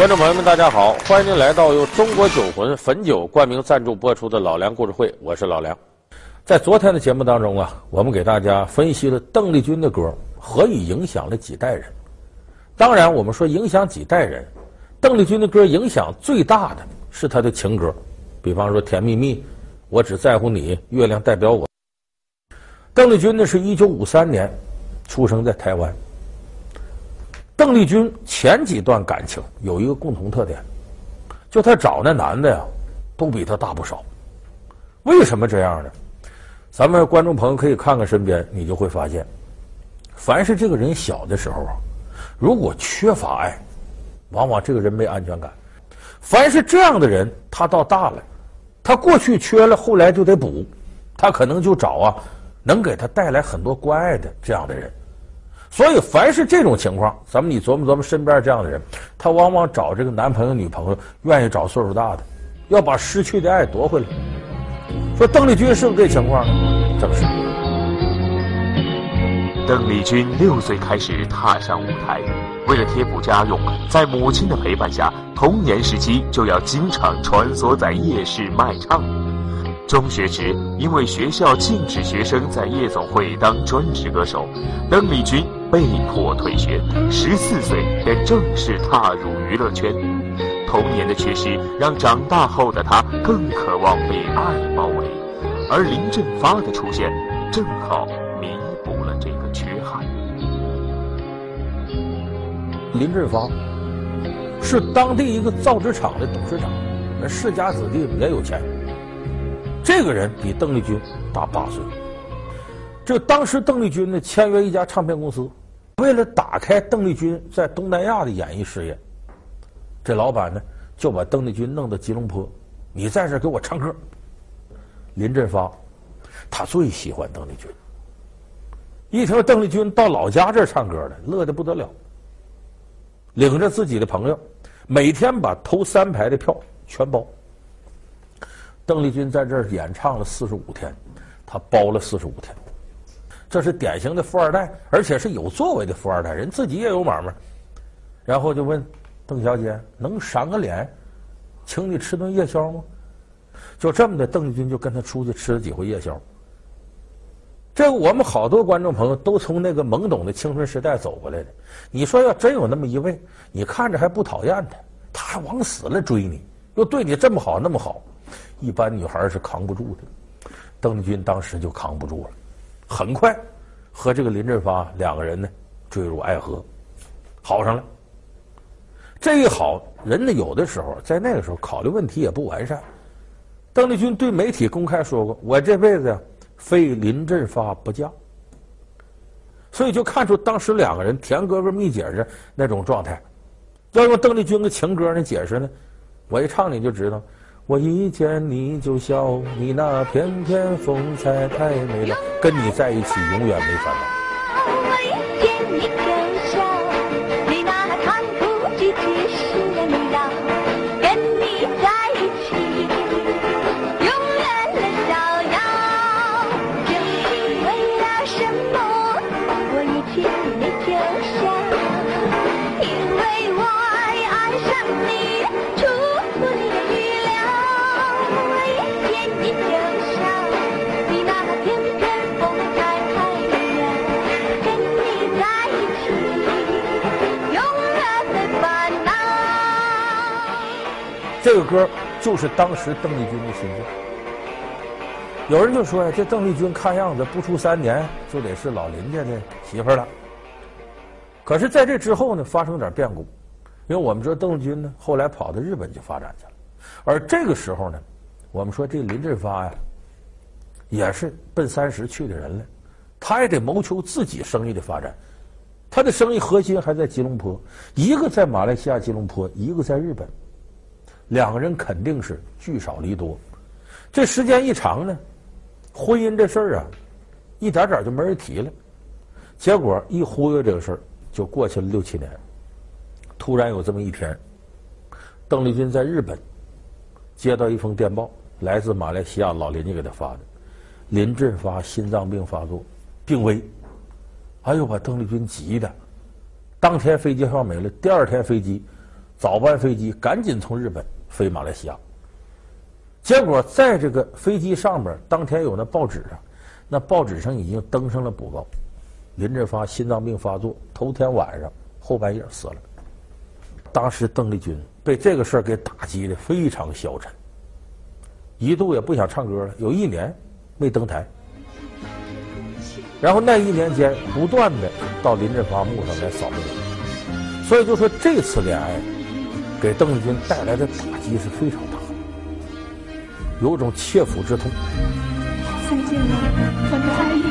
观众朋友们，大家好！欢迎您来到由中国酒魂汾酒冠名赞助播出的《老梁故事会》，我是老梁。在昨天的节目当中啊，我们给大家分析了邓丽君的歌何以影响了几代人。当然，我们说影响几代人，邓丽君的歌影响最大的是她的情歌，比方说《甜蜜蜜》，我只在乎你，月亮代表我。邓丽君呢，是一九五三年出生在台湾。邓丽君前几段感情有一个共同特点，就她找那男的呀，都比她大不少。为什么这样呢？咱们观众朋友可以看看身边，你就会发现，凡是这个人小的时候啊，如果缺乏爱，往往这个人没安全感。凡是这样的人，他到大了，他过去缺了，后来就得补，他可能就找啊，能给他带来很多关爱的这样的人。所以，凡是这种情况，咱们你琢磨琢磨，身边这样的人，他往往找这个男朋友、女朋友，愿意找岁数大的，要把失去的爱夺回来。说邓丽君是不是这情况呢？正是。邓丽君六岁开始踏上舞台，为了贴补家用，在母亲的陪伴下，童年时期就要经常穿梭在夜市卖唱。中学时，因为学校禁止学生在夜总会当专职歌手，邓丽君被迫退学。十四岁便正式踏入娱乐圈。童年的缺失让长大后的他更渴望被爱包围，而林振发的出现正好弥补了这个缺憾。林振发是当地一个造纸厂的董事长，那世家子弟也有钱。这个人比邓丽君大八岁。这当时邓丽君呢签约一家唱片公司，为了打开邓丽君在东南亚的演艺事业，这老板呢就把邓丽君弄到吉隆坡，你在这给我唱歌。林振发他最喜欢邓丽君，一听邓丽君到老家这儿唱歌了，乐得不得了，领着自己的朋友，每天把头三排的票全包。邓丽君在这儿演唱了四十五天，他包了四十五天，这是典型的富二代，而且是有作为的富二代，人自己也有买卖。然后就问邓小姐能赏个脸，请你吃顿夜宵吗？就这么的，邓丽君就跟他出去吃了几回夜宵。这个我们好多观众朋友都从那个懵懂的青春时代走过来的。你说要真有那么一位，你看着还不讨厌他，他还往死了追你，又对你这么好那么好。一般女孩是扛不住的，邓丽君当时就扛不住了，很快和这个林振发两个人呢坠入爱河，好上了。这一好，人呢有的时候在那个时候考虑问题也不完善。邓丽君对媒体公开说过：“我这辈子呀，非林振发不嫁。”所以就看出当时两个人甜哥哥蜜姐的那种状态。要用邓丽君的情歌呢解释呢，我一唱你就知道。我一见你就笑，你那翩翩风采太美了，跟你在一起永远没烦恼。这个歌就是当时邓丽君的心声。有人就说呀，这邓丽君看样子不出三年就得是老林家的媳妇了。可是，在这之后呢，发生点变故，因为我们知道邓丽君呢后来跑到日本去发展去了，而这个时候呢，我们说这林振发呀，也是奔三十去的人了，他也得谋求自己生意的发展，他的生意核心还在吉隆坡，一个在马来西亚吉隆坡，一个在日本。两个人肯定是聚少离多，这时间一长呢，婚姻这事儿啊，一点点就没人提了。结果一忽悠这个事儿，就过去了六七年。突然有这么一天，邓丽君在日本接到一封电报，来自马来西亚老邻居给他发的，林振发心脏病发作，病危。哎呦，把邓丽君急的，当天飞机票没了，第二天飞机。早班飞机赶紧从日本飞马来西亚。结果在这个飞机上边，当天有那报纸上，那报纸上已经登上了补告：林振发心脏病发作，头天晚上后半夜死了。当时邓丽君被这个事儿给打击的非常消沉，一度也不想唱歌了，有一年没登台。然后那一年间，不断的到林振发墓上来扫墓，所以就说这次恋爱给邓丽君带来的打击是非常大的。有种切肤之痛。再见了，我的爱人。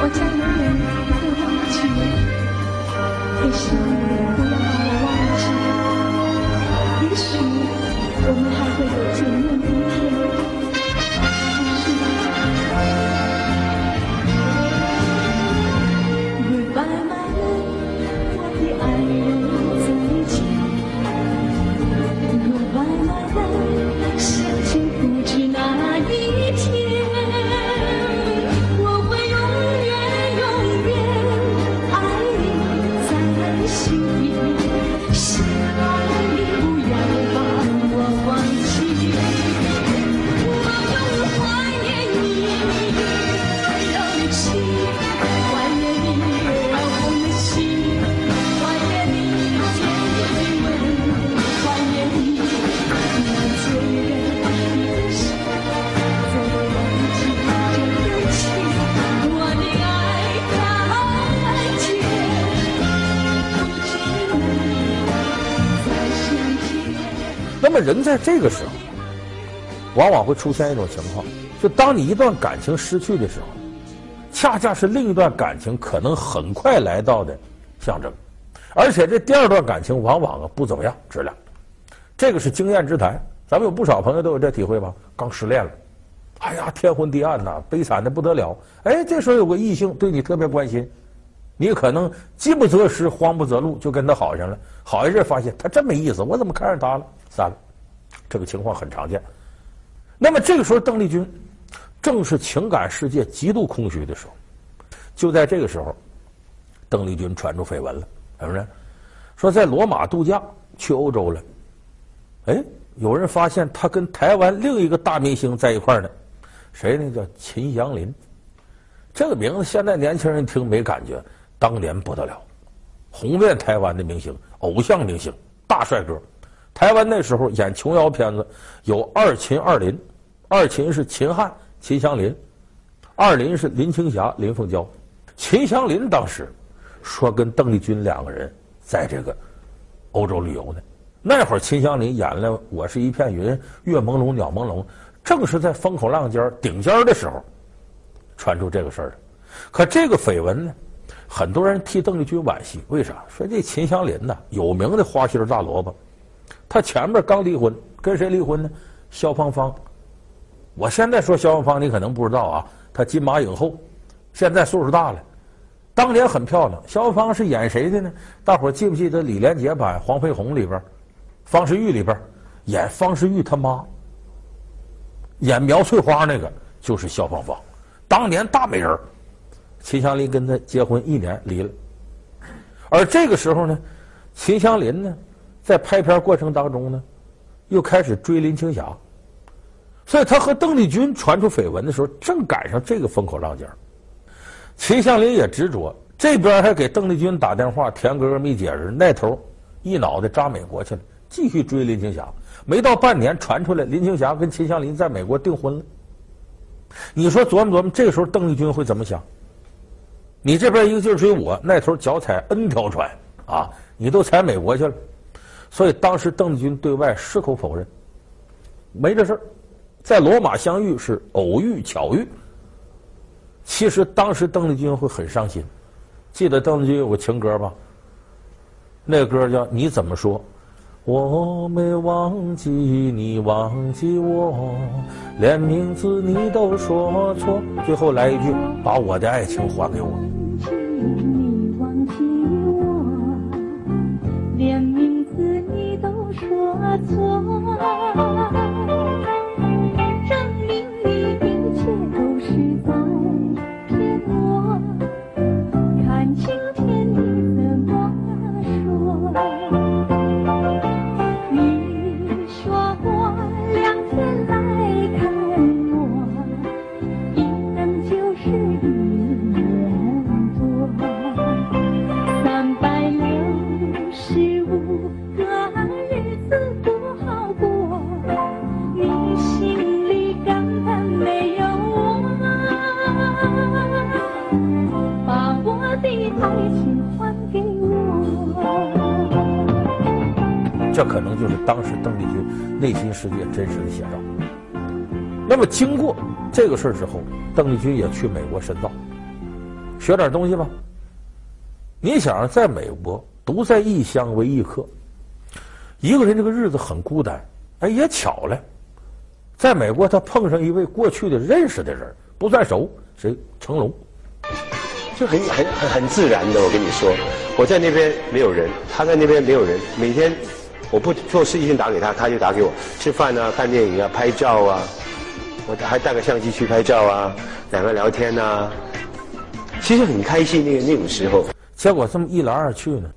我将永远不忘记你，可是么人在这个时候，往往会出现一种情况，就当你一段感情失去的时候，恰恰是另一段感情可能很快来到的象征，而且这第二段感情往往啊不怎么样质量，这个是经验之谈，咱们有不少朋友都有这体会吧？刚失恋了，哎呀天昏地暗呐，悲惨的不得了，哎，这时候有个异性对你特别关心，你可能饥不择食，慌不择路，就跟他好上了，好一阵发现他真没意思，我怎么看上他了？散了，这个情况很常见。那么这个时候，邓丽君正是情感世界极度空虚的时候。就在这个时候，邓丽君传出绯闻了，是不是？说在罗马度假，去欧洲了。哎，有人发现她跟台湾另一个大明星在一块儿呢，谁呢？叫秦祥林。这个名字现在年轻人听没感觉，当年不得了，红遍台湾的明星，偶像明星，大帅哥。台湾那时候演琼瑶片子有二秦二林，二秦是秦汉秦祥林，二林是林青霞林凤娇。秦祥林当时说跟邓丽君两个人在这个欧洲旅游呢。那会儿秦祥林演了《我是一片云》《月朦胧鸟朦胧》，正是在风口浪尖顶尖的时候传出这个事儿。可这个绯闻呢，很多人替邓丽君惋惜，为啥？说这秦祥林呐，有名的花心大萝卜。他前面刚离婚，跟谁离婚呢？萧芳芳。我现在说萧芳芳，你可能不知道啊。她金马影后，现在岁数大了，当年很漂亮。萧芳芳是演谁的呢？大伙记不记得李连杰版《黄飞鸿》里边，方世玉里边演方世玉他妈，演苗翠花那个就是萧芳芳，当年大美人。秦祥林跟她结婚一年离了，而这个时候呢，秦祥林呢？在拍片过程当中呢，又开始追林青霞，所以他和邓丽君传出绯闻的时候，正赶上这个风口浪尖。秦祥林也执着，这边还给邓丽君打电话，田哥哥没解释，那头一脑袋扎美国去了，继续追林青霞。没到半年，传出来林青霞跟秦祥林在美国订婚了。你说琢磨琢磨，这个时候邓丽君会怎么想？你这边一个劲儿追我，那头脚踩 N 条船啊，你都踩美国去了。所以当时邓丽君对外矢口否认，没这事儿，在罗马相遇是偶遇巧遇。其实当时邓丽君会很伤心，记得邓丽君有个情歌吧？那歌叫《你怎么说》，我没忘记你忘记我，连名字你都说错。最后来一句：把我的爱情还给我。错，把我的爱情还给我。这可能就是当时邓丽君内心世界真实的写照。那么经过这个事儿之后，邓丽君也去美国深造，学点东西吧。你想在美国独在异乡为异客，一个人这个日子很孤单。哎，也巧了，在美国他碰上一位过去的认识的人，不算熟，谁？成龙。就很很很很自然的，我跟你说，我在那边没有人，他在那边没有人，每天我不做事一定打给他，他就打给我，吃饭啊，看电影啊，拍照啊，我还带个相机去拍照啊，两个聊天啊，其实很开心那个那种时候。结果这么一来二去呢，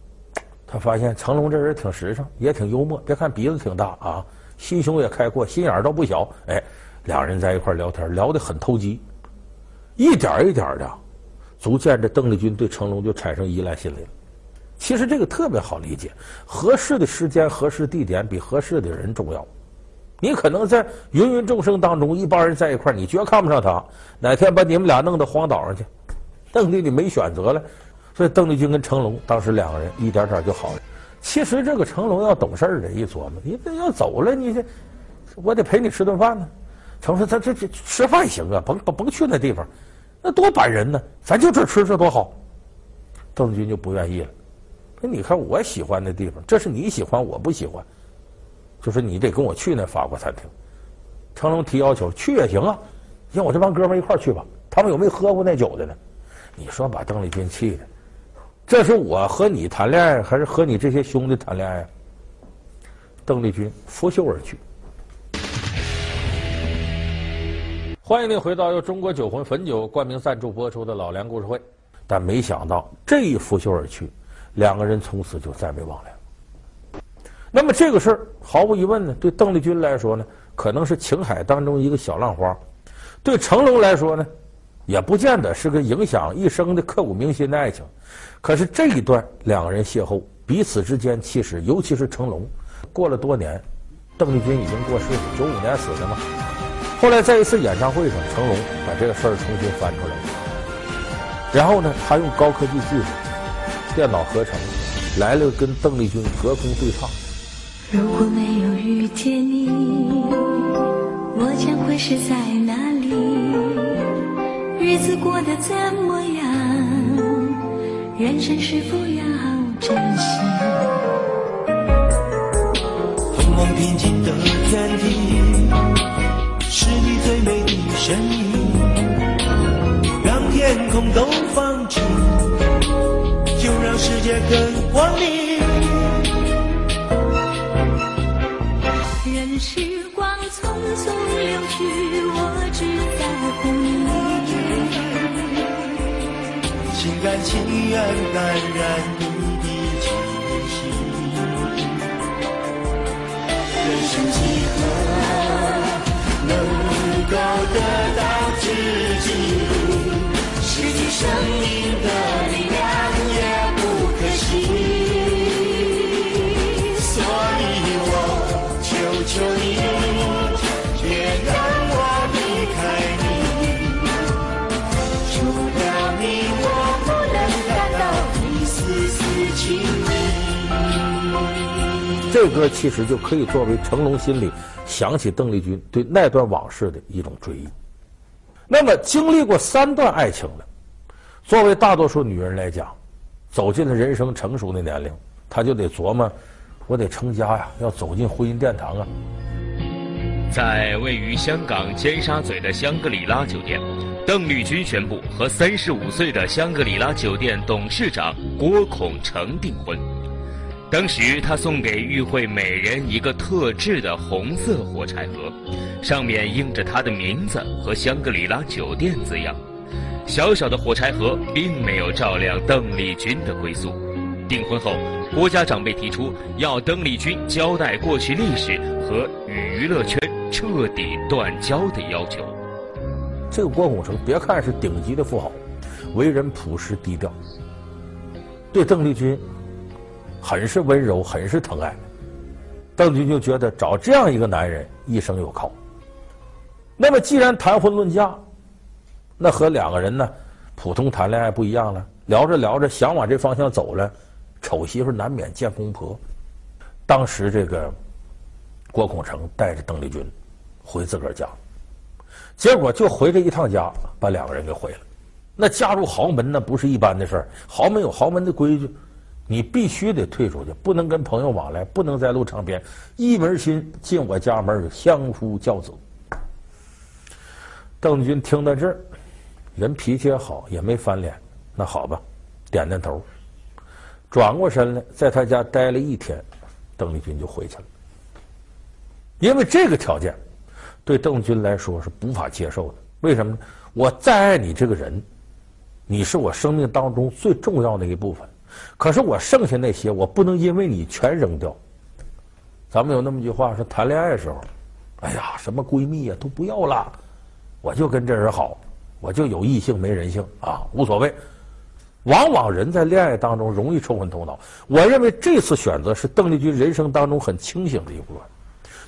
他发现成龙这人挺实诚，也挺幽默，别看鼻子挺大啊，心胸也开阔，心眼儿倒不小。哎，两人在一块聊天，聊得很投机，一点一点的。逐渐的，邓丽君对成龙就产生依赖心理了。其实这个特别好理解，合适的时间、合适地点比合适的人重要。你可能在芸芸众生当中，一帮人在一块儿，你绝看不上他。哪天把你们俩弄到荒岛上去，邓丽君没选择了。所以邓丽君跟成龙当时两个人一点点就好了。其实这个成龙要懂事的，一琢磨，你这要走了，你这我得陪你吃顿饭呢。成说：“他这这吃饭行啊，甭甭去那地方。”那多板人呢！咱就这吃这多好，邓丽君就不愿意了。那你看我喜欢的地方，这是你喜欢，我不喜欢。就说你得跟我去那法国餐厅。成龙提要求，去也行啊，让我这帮哥们一块去吧。他们有没有喝过那酒的呢？你说把邓丽君气的，这是我和你谈恋爱，还是和你这些兄弟谈恋爱？邓丽君拂袖而去。欢迎您回到由中国酒魂汾酒冠名赞助播出的老梁故事会。但没想到这一拂袖而去，两个人从此就再没往来。那么这个事儿毫无疑问呢，对邓丽君来说呢，可能是情海当中一个小浪花；对成龙来说呢，也不见得是个影响一生的刻骨铭心的爱情。可是这一段两个人邂逅，彼此之间其实，尤其是成龙，过了多年，邓丽君已经过世了，九五年死的嘛。后来在一次演唱会上，成龙把这个事儿重新翻出来，然后呢，他用高科技技术，电脑合成，来了跟邓丽君隔空对唱。如果没有遇见你，我将会是在哪里？日子过得怎么样？人生是否要珍惜？风光平静的天地。是你最美的身影，让天空都放晴，就让世界更光明。任时光匆匆流去，我只在乎你。心甘情愿感染你的气息，人生几何？得到知己，失去生命的力量也不可惜。所以我求求你，别让我离开你，除了你，我不能感到一丝丝情意。这歌其实就可以作为成龙心里。想起邓丽君对那段往事的一种追忆。那么，经历过三段爱情的，作为大多数女人来讲，走进了人生成熟的年龄，她就得琢磨：我得成家呀，要走进婚姻殿堂啊。在位于香港尖沙咀的香格里拉酒店，邓丽君宣布和三十五岁的香格里拉酒店董事长郭孔成订婚。当时，他送给与会每人一个特制的红色火柴盒，上面印着他的名字和香格里拉酒店字样。小小的火柴盒并没有照亮邓丽君的归宿。订婚后，郭家长辈提出要邓丽君交代过去历史和与娱乐圈彻底断交的要求。这个郭孔成，别看是顶级的富豪，为人朴实低调，对邓丽君。很是温柔，很是疼爱。邓丽君就觉得找这样一个男人一生有靠。那么，既然谈婚论嫁，那和两个人呢普通谈恋爱不一样了。聊着聊着，想往这方向走了，丑媳妇难免见公婆。当时这个郭孔成带着邓丽君回自个儿家，结果就回这一趟家，把两个人给毁了。那嫁入豪门那不是一般的事儿，豪门有豪门的规矩，你必须得退出去，不能跟朋友往来，不能在路唱片，一门心进我家门相夫教子。邓丽君听到这儿，人脾气也好，也没翻脸。那好吧，点点头，转过身来，在他家待了一天，邓丽君就回去了。因为这个条件，对邓丽君来说是无法接受的。为什么呢？我再爱你这个人，你是我生命当中最重要的一部分。可是我剩下那些，我不能因为你全扔掉。咱们有那么句话说，谈恋爱的时候，哎呀，什么闺蜜呀都不要了。我就跟这人好，我就有异性没人性啊，无所谓。往往人在恋爱当中容易冲昏头脑。我认为这次选择是邓丽君人生当中很清醒的一部分，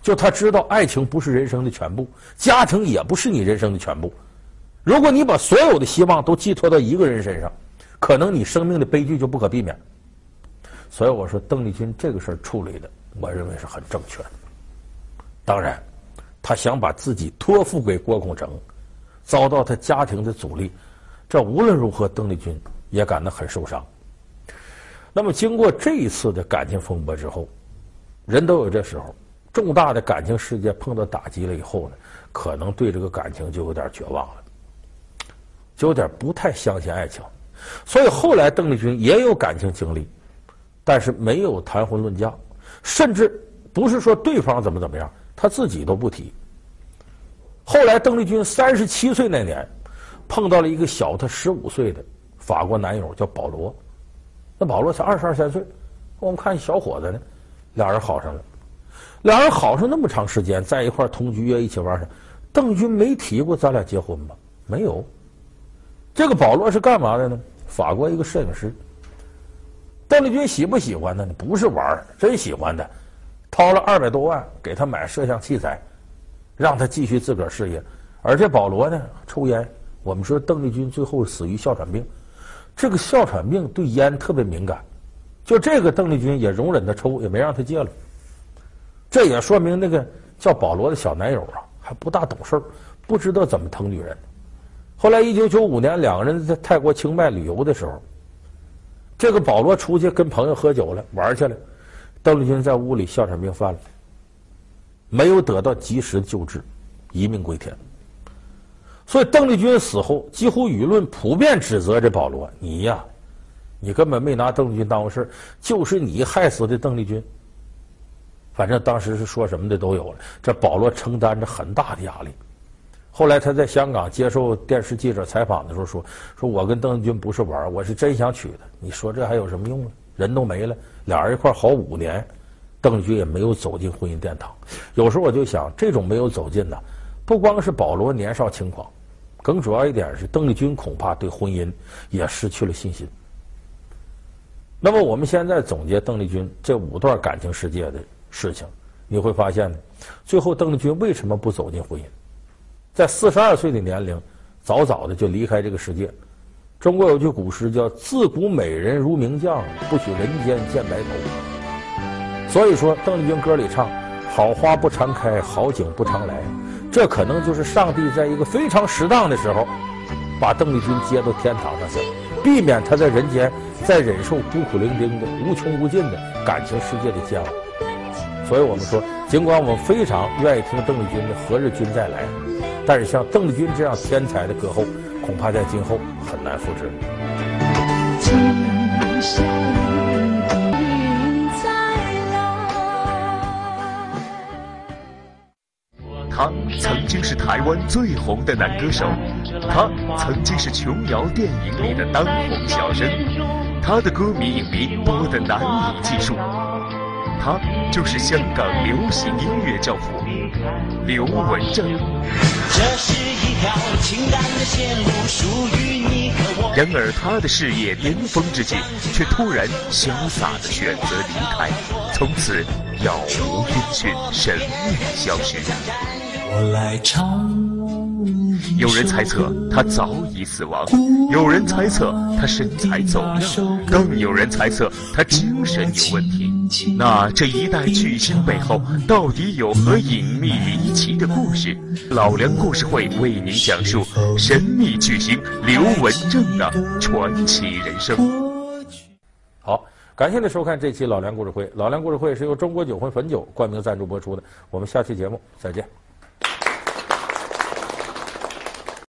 就她知道爱情不是人生的全部，家庭也不是你人生的全部。如果你把所有的希望都寄托到一个人身上，可能你生命的悲剧就不可避免。所以我说，邓丽君这个事儿处理的，我认为是很正确的。当然。他想把自己托付给郭孔成，遭到他家庭的阻力，这无论如何，邓丽君也感到很受伤。那么，经过这一次的感情风波之后，人都有这时候，重大的感情事件碰到打击了以后呢，可能对这个感情就有点绝望了，就有点不太相信爱情。所以后来邓丽君也有感情经历，但是没有谈婚论嫁，甚至不是说对方怎么怎么样。她自己都不提。后来，邓丽君三十七岁那年，碰到了一个小她十五岁的法国男友，叫保罗。那保罗才二十二三岁，我们看小伙子呢，俩人好上了。俩人好上那么长时间，在一块同居啊，一起玩上。邓丽君没提过咱俩结婚吧？没有。这个保罗是干嘛的呢？法国一个摄影师。邓丽君喜不喜欢他呢？不是玩，真喜欢他。掏了二百多万给他买摄像器材，让他继续自个儿事业。而这保罗呢，抽烟。我们说邓丽君最后死于哮喘病，这个哮喘病对烟特别敏感。就这个邓丽君也容忍他抽，也没让他戒了。这也说明那个叫保罗的小男友啊，还不大懂事儿，不知道怎么疼女人。后来一九九五年，两个人在泰国清迈旅游的时候，这个保罗出去跟朋友喝酒了，玩去了。邓丽君在屋里哮喘病犯了，没有得到及时救治，一命归天。所以邓丽君死后，几乎舆论普遍指责这保罗：“你呀，你根本没拿邓丽君当回事，就是你害死的邓丽君。”反正当时是说什么的都有了。这保罗承担着很大的压力。后来他在香港接受电视记者采访的时候说：“说我跟邓丽君不是玩，我是真想娶她。你说这还有什么用呢？人都没了。”俩人一块好五年，邓丽君也没有走进婚姻殿堂。有时候我就想，这种没有走进的，不光是保罗年少轻狂，更主要一点是邓丽君恐怕对婚姻也失去了信心。那么我们现在总结邓丽君这五段感情世界的事情，你会发现呢，最后邓丽君为什么不走进婚姻？在四十二岁的年龄，早早的就离开这个世界。中国有句古诗叫“自古美人如名将，不许人间见白头”。所以说，邓丽君歌里唱“好花不常开，好景不常来”，这可能就是上帝在一个非常适当的时候，把邓丽君接到天堂上去了，避免她在人间再忍受孤苦伶仃的无穷无尽的感情世界的煎熬。所以我们说，尽管我们非常愿意听邓丽君的《何日君再来》，但是像邓丽君这样天才的歌后。恐怕在今后很难复制。他曾经是台湾最红的男歌手，他曾经是琼瑶电影里的当红小生，他的歌迷影迷多得难以计数。他就是香港流行音乐教父刘文正。这是一条情感的线路，属于你然而，他的事业巅峰之际，却突然潇洒地选择离开，从此杳无音讯，神秘消失。我来唱，有人猜测他早已死亡，有人猜测他身材走样，更有人猜测他精神有问题。那这一代巨星背后到底有何隐秘离奇的故事？老梁故事会为您讲述神秘巨星刘文正的传奇人生。好，感谢您收看这期老梁故事会。老梁故事会是由中国酒魂汾酒冠名赞助播出的。我们下期节目再见。